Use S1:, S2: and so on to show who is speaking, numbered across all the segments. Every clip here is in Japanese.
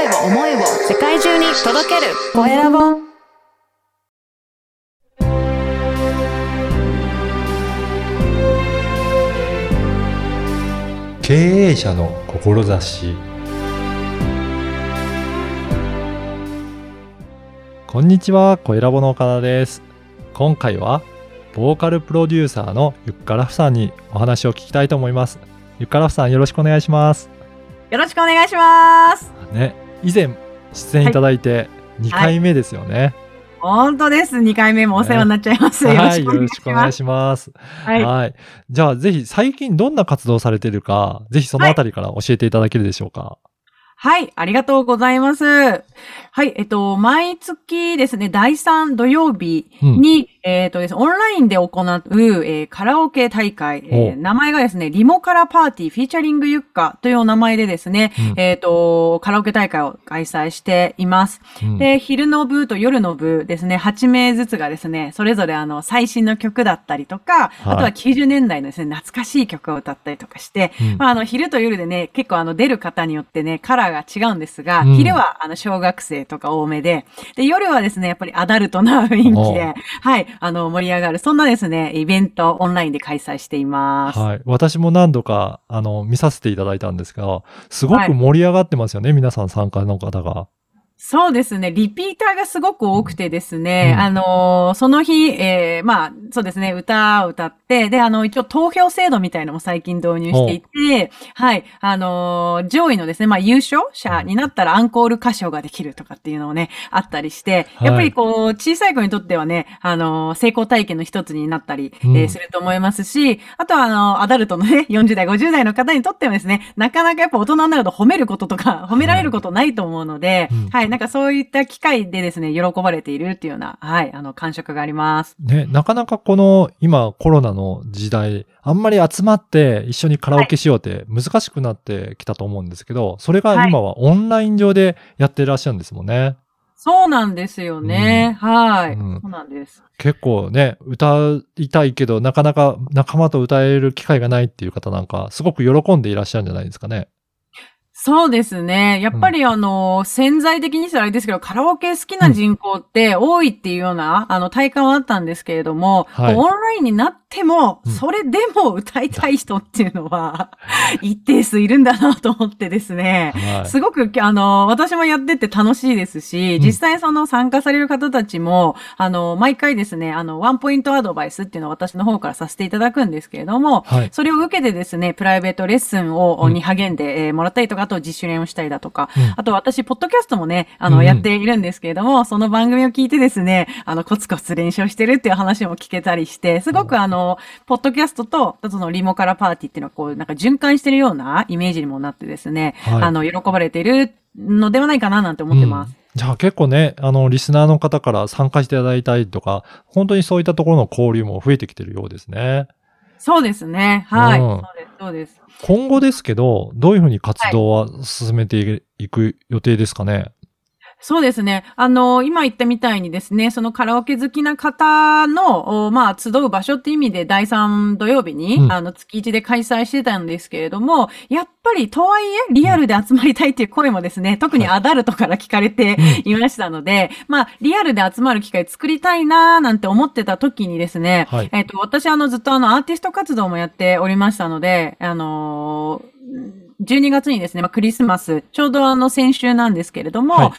S1: 声を思いを世界中に届けるコエラボ
S2: 経営者の志こんにちは、コエラボの岡田です。今回は、ボーカルプロデューサーのゆっからふさんにお話を聞きたいと思います。ゆっからふさんよろしくお願いします。
S3: よろしくお願いします。
S2: ね、以前出演いただいて2回目ですよね。
S3: 本当です。2回目もお世話になっちゃいます。よろ
S2: はい、
S3: しくお願い
S2: よろし
S3: します。
S2: くお願いします。
S3: はい。
S2: はい。じゃあ、ぜひ最近どんな活動をされているか、ぜひそのあたりから教えていただけるでしょうか。
S3: はい。ありがとうございます。はい。えっと、毎月ですね、第3土曜日
S2: うん。
S3: に、えっとですね、オンラインで行う、えーカラオケ大会、えー
S2: お
S3: 名前がですね、リモカラパーティーフィーチャリングユッカというお名前でですね、
S2: うん。
S3: えっと、カラオケ大会を開催しています。
S2: うん。
S3: で、昼の部と夜の部ですね、8名ずつがですね、それぞれあの、最新の曲だったりとか、
S2: はい。
S3: あとは90年代のですね、懐かしい曲を歌ったりとかして、
S2: うん。
S3: まあ、あの、昼と夜でね、結構あの、出る方によってね、カラーが違うんですが、
S2: うん。
S3: 昼はあの、小学生とか多めで、で、夜はですね、やっぱりアダルトな雰囲気
S2: お
S3: で、はい、あの、盛り上がる、そんなですね、イベントオンラインで開催しています。
S2: はい。私も何度か、あの、見させていただいたんですが、すごく盛り上がってますよね、皆さん参加の方が。
S3: そうですね。リピーターがすごく多くてですね、
S2: うん。
S3: あのーその日、えーまあ、そうですね、歌を歌って、で、あの、一応投票制度みたいのも最近導入していて、はい、あのー上位のですね、まあ、優勝者になったらアンコール歌唱ができるとかっていうのをね、あったりして、
S2: はい。
S3: やっぱりこう、小さい子にとってはね、あのー成功体験の一つになったり、
S2: うん。
S3: えーすると思いますし、あとはあの、アダルトのね、40代、50代の方にとってもですね、なかなかやっぱ大人になると褒めることとか、褒められることないと思うので、
S2: うん。
S3: はい、なんかそういった機会でですね、喜ばれているっていうような、はい、あの、感触があります。
S2: ね、なかなかこの、今コロナの時代、あんまり集まって一緒にカラオケしようって難しくなってきたと思うんですけど、それが今はオンライン上でやってらっしゃるんですもんね。
S3: そうなんですよね。はい、
S2: うん
S3: そうなんです。
S2: 結構ね、歌いたいけど、なかなか仲間と歌える機会がないっていう方なんか、すごく喜んでいらっしゃるんじゃないですかね。
S3: そうですね。やっぱりあの、潜在的にしたらあれですけど、カラオケ好きな人口って多いっていうような、あの、体感はあったんですけれども、
S2: はい。
S3: オンラインになっても、
S2: うん
S3: それでも歌いたい人っていうのは、一定数いるんだなと思ってですね。
S2: はい。
S3: すごく、あの、私もやってて楽しいですし、
S2: うん
S3: 実際その参加される方たちも、あの、毎回ですね、あの、ワンポイントアドバイスっていうのを私の方からさせていただくんですけれども、
S2: はい。
S3: それを受けてですね、プライベートレッスンを、
S2: うん
S3: に励んで、えーもらったりとか、あと自主練をしたりだとか、
S2: うん
S3: あと私、ポッドキャストもね、あの、
S2: うん
S3: やっているんですけれども、その番組を聞いてですね、あの、コツコツ練習をしてるっていう話も聞けたりして、すごくあの、ポッドキャストと、そのリモカラパーティーっていうのは、こう、なんか循環してるようなイメージにもなってですね、
S2: はい
S3: あの、喜ばれているのではないかななんて思ってます。
S2: じゃあ結構ね、あの、リスナーの方から参加していただいたりとか、本当にそういったところの交流も増えてきてるようですね。
S3: そうですね。はい。
S2: うん
S3: そうです、そうです。
S2: 今後ですけど、どういうふうに活動は進めていく予定ですかね？
S3: そうですね。あの、今言ったみたいにですね、そのカラオケ好きな方の、おまあ、集う場所って意味で第3土曜日に、
S2: うん。
S3: あの、月1で開催してたんですけれども、やっぱり、とはいえ、リアルで集まりたいっていう声もですね、特にアダルトから聞かれていましたので、まあ、リアルで集まる機会作りたいなーなんて思ってた時にですね、
S2: はい。
S3: えっ、と、私あの、ずっとあの、アーティスト活動もやっておりましたので、あのー12月にですね、まあ、クリスマス、ちょうどあの、先週なんですけれども、
S2: はい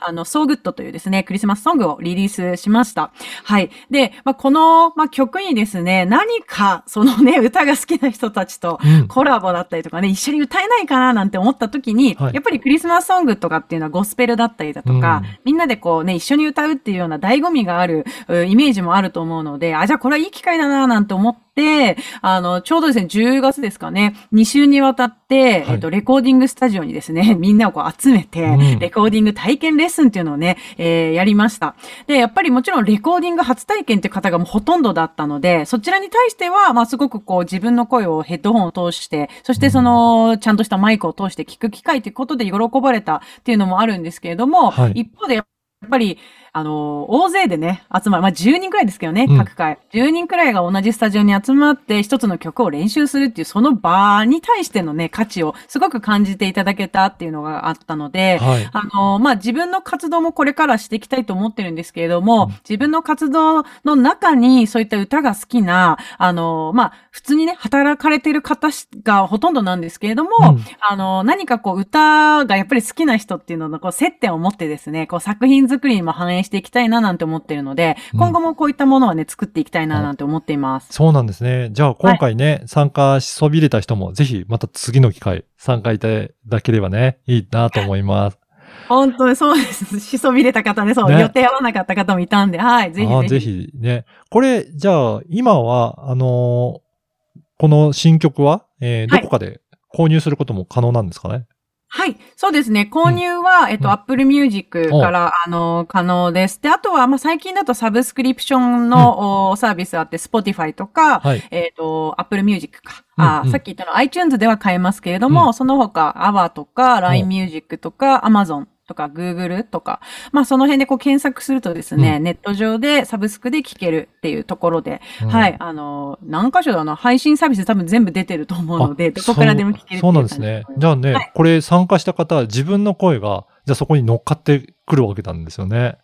S3: あの、So Good というですね、クリスマスソングをリリースしました。はい。で、まあ、この、まあ、曲にですね、何か、そのね、歌が好きな人たちと
S2: うん
S3: コラボだったりとかね、一緒に歌えないかななんて思った時に、
S2: はい
S3: やっぱりクリスマスソングとかっていうのはゴスペルだったりだとか、
S2: うん
S3: みんなでこうね、一緒に歌うっていうような醍醐味があるうイメージもあると思うので、あ、じゃあこれはいい機会だななんて思って、あの、ちょうどですね、10月ですかね、2週にわたって、
S2: はい。
S3: えっと、レコーディングスタジオにですね、みんなをこう集めて、
S2: うん。
S3: レコーディング体験レッスンっていうのをね、えーやりました。で、やっぱりもちろんレコーディング初体験っていう方がもうほとんどだったので、そちらに対しては、まあすごくこう自分の声をヘッドホンを通して、そしてその、ちゃんとしたマイクを通して聞く機会ということで喜ばれたっていうのもあるんですけれども、
S2: はい。
S3: 一方でやっぱり、あの、大勢でね、集まる。まあ、10人くらいですけどね、
S2: うん
S3: 各回。10人くらいが同じスタジオに集まって、一つの曲を練習するっていう、その場に対してのね、価値をすごく感じていただけたっていうのがあったので、
S2: はい。
S3: あの、まあ、自分の活動もこれからしていきたいと思ってるんですけれども、
S2: うん
S3: 自分の活動の中にそういった歌が好きな、あの、まあ、普通にね、働かれてる方がほとんどなんですけれども、
S2: うん
S3: あの、何かこう、歌がやっぱり好きな人っていうののこう接点を持ってですね、こう、作品作りにも反映していきたいななんて思ってるので、
S2: うん
S3: 今後もこういったものはね、作っていきたいななんて思っています。
S2: そうなんですね。じゃあ今回ね、参加しそびれた人もぜひまた次の機会参加いただければね、いいなと思います。
S3: 本当にそうです。しそびれた方ね、そう、
S2: ね
S3: 予定合わなかった方もいたんで、はい、ぜひぜひ。
S2: ぜひね。これ、じゃあ今は、あのーこの新曲は、えー
S3: はい
S2: どこかで購入することも可能なんですかね、
S3: はい。そうですね。購入は、えっと、
S2: うん
S3: Apple Music から、あの、可能です。で、あとは、まあ、最近だとサブスクリプションの、おサービスあって、Spotify とか、
S2: はい。
S3: えっ、と、Apple Music か。
S2: うん
S3: あ、
S2: うん
S3: さっき言ったの iTunes では買えますけれども、
S2: うん
S3: その他、AWA とか、LINE Music とか、Amazon とか、Google とか、まあ、その辺でこう検索するとですね、
S2: う
S3: ネット上でサブスクで聴けるっていうところで、
S2: うん
S3: はい、あの、何箇所だあの、配信サービス多分全部出てると思うので、
S2: あ
S3: どこからでも聴ける
S2: そうなんですね。じゃあね、
S3: はい
S2: これ参加した方は自分の声が、じゃあそこに乗っかってくるわけなんですよね。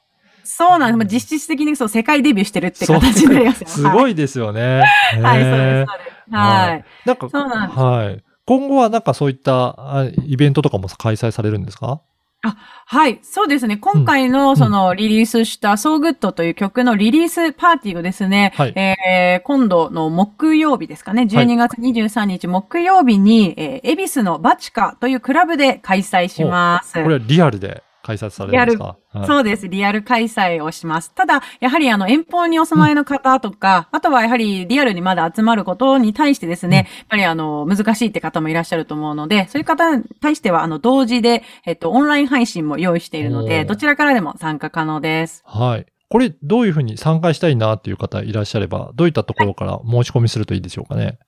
S3: そうなんです。まあ実質的にそう、世界デビューしてるって形になりますよ。
S2: すごいですよね。
S3: はい。はい、そうです、そうです。はい。
S2: なんか、
S3: そうなんです
S2: はい。今後はなんかそういったあイベントとかも開催されるんですか？
S3: はい、そうですね。今回のそのリリースした So Good という曲のリリースパーティーをですね、
S2: はい。
S3: えー今度の木曜日ですかね、12月23日木曜日に、えー、恵比寿のバチカというクラブで開催します。
S2: これはリアルで開催されるんですか？はい
S3: そうです。リアル開催をします。ただ、やはりあの、遠方にお住まいの方とか、あとはやはりリアルにまだ集まることに対してですね、
S2: うん
S3: やっぱりあの、難しいって方もいらっしゃると思うので、そういう方に対しては、あの、同時で、えっと、オンライン配信も用意しているの
S2: お
S3: で、
S2: ー
S3: どちらからでも参加可能です。
S2: はい。これ、どういうふうに参加したいなっていう方いらっしゃれば、どういったところから申し込みするといいでしょうかね？
S3: はい。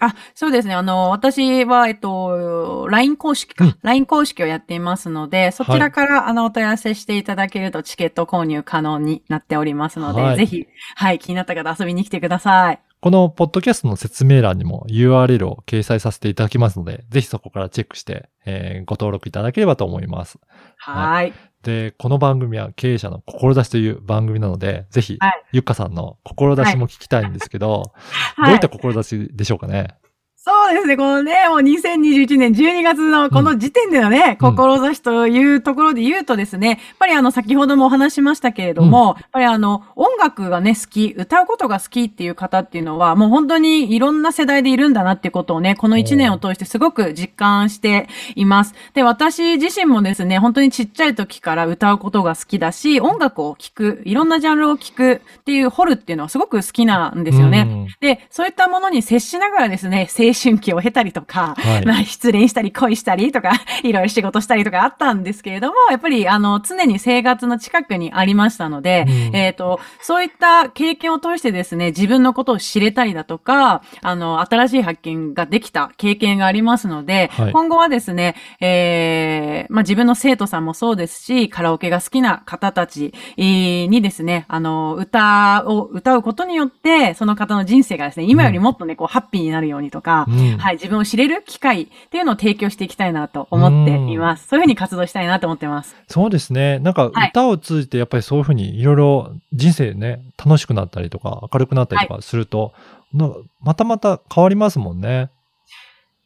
S3: あ、そうですね。あの、私は、えっと、LINE 公式か。
S2: うん
S3: LINE 公式をやっていますので、そちらから、あの、お問い合わせしていただけるとチケット購入可能になっておりますので、
S2: はい
S3: ぜひ、はい、気になった方遊びに来てください。
S2: このポッドキャストの説明欄にも URL を掲載させていただきますので、ぜひそこからチェックして、えーご登録いただければと思います。
S3: はい。
S2: で、この番組は経営者の志という番組なので、ぜひ、
S3: はい
S2: ゆっかさんの志も聞きたいんですけど、どう
S3: はいい
S2: った志でしょうかね？
S3: そうですね。このね、もう2021年12月のこの時点でのね、
S2: うん
S3: 志というところで言うとですね、やっぱりあの、先ほどもお話ししましたけれども、やっぱりあの、音楽がね、好き、歌うことが好きっていう方っていうのは、もう本当にいろんな世代でいるんだなっていうことをね、この1年を通してすごく実感しています。で、私自身もですね、本当にちっちゃい時から歌うことが好きだし、音楽を聴く、いろんなジャンルを聴くっていう掘るっていうのはすごく好きなんですよね。
S2: うん
S3: で、そういったものに接しながらですね、青春期を経たりとか、
S2: はい。
S3: まあ失恋したり恋したりとか、いろいろ仕事したりとかあったんですけれども、やっぱりあの、常に生活の近くにありましたので、
S2: うん。
S3: えっ、と、そういった経験を通してですね、自分のことを知れたりだとか、あの、新しい発見ができた経験がありますので、
S2: はい。
S3: 今後はですね、えーまあ自分の生徒さんもそうですし、カラオケが好きな方たちえーにですね、あの、歌を歌うことによって、その方の人生がですね、今よりもっとね、こう、ハッピーになるようにとか、
S2: うん
S3: はい、自分を知れる機会っていうのを提供していきたいなと思っています。そういうふうに活動したいなと思ってます。
S2: そうですね。なんか
S3: はい
S2: 歌を通じてやっぱりそういうふうにいろいろ人生ね、楽しくなったりとか明るくなったりとかすると、なまたまた変わりますもんね。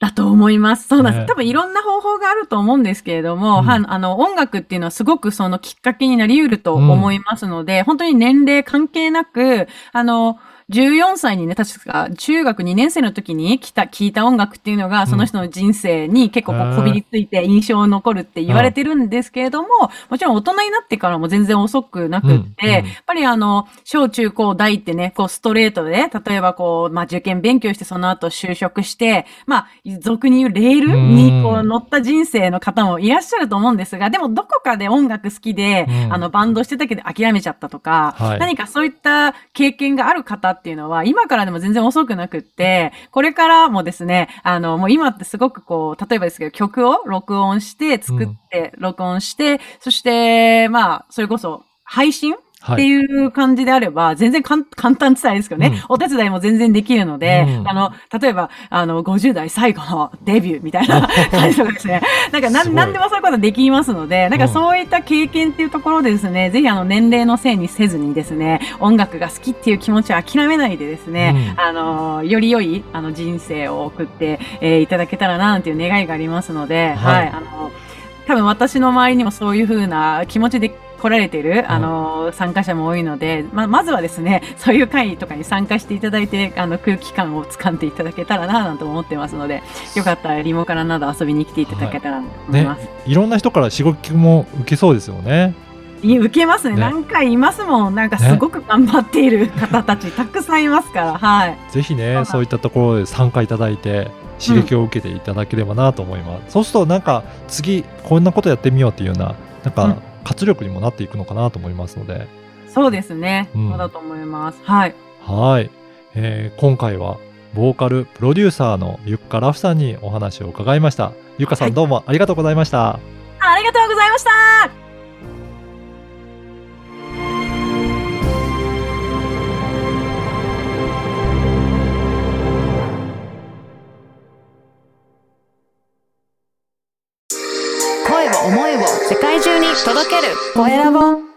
S3: だと思います。そうなんです。
S2: ね
S3: 多分いろんな方法があると思うんですけれども、
S2: うん
S3: はあの、音楽っていうのはすごくそのきっかけになり得ると思いますので、本当に年齢関係なく、あの、14歳にね、確か中学2年生の時に来た、聞いた音楽っていうのが、その人の人生に結構ここびりついて印象に残るって言われてるんですけれども、もちろん大人になってからも全然遅くなくって、やっぱりあの、小中高大ってね、こうストレートで、例えばこう、まあ受験勉強してその後就職して、まあ、俗に言うレールにこ
S2: う
S3: うん乗った人生の方もいらっしゃると思うんですが、でもどこかで音楽好きで、
S2: うん。
S3: あの、バンドしてたけど諦めちゃったとか、
S2: はい。
S3: 何かそういった経験がある方っていうのは、今からでも全然遅くなくって、これからもですね、あの、もう今ってすごくこう、例えばですけど、曲を録音して、作って、録音して、そして、まあ、それこそ、配信って
S2: はい。
S3: いう感じであれば、全然簡単って言ったらいいですけどね、お手伝いも全然できるので、
S2: うん。
S3: あの、例えば、あの、50代最後のデビューみたいな感じとかですね。なんか、なん、なんでもそういうことできますので、なんか
S2: うん。
S3: そういった経験っていうところでですね、ぜひあの、年齢のせいにせずにですね、音楽が好きっていう気持ちを諦めないでですね、
S2: うん。
S3: あの、より良い、あの、人生を送って、えーいただけたらな、なんていう願いがありますので、
S2: はい。
S3: はい、あの、多分私の周りにもそういう風な気持ちで来られている、あの、参加者も多いので、ま、まずはですね、そういう会とかに参加していただいて、あの、空気感を掴んでいただけたらな、なんて思ってますので、よかったらリモからなど遊びに来ていただけたらと思い
S2: ね
S3: ます。、
S2: いろんな人から刺激も受けそうですよね。
S3: い、受けますね
S2: ね
S3: 何回いますもん。なんかすごく頑張っている方たち、たくさんいますから、はい。
S2: ぜひね、
S3: はい
S2: そういったところで参加いただいて、刺激を受けていただければなと思います。そうすると、なんか、次、こんなことやってみようっていうような、なん
S3: うん
S2: か、活力にもなっていくのかなと思いますので、
S3: そうですね。
S2: うん
S3: そうだと思います。はい。
S2: はい。えー今回は、ボーカル、プロデューサーのゆっかラフさんにお話を伺いました。ゆっかさん、どうもありがとうございました。
S3: あありがとうございました
S1: 声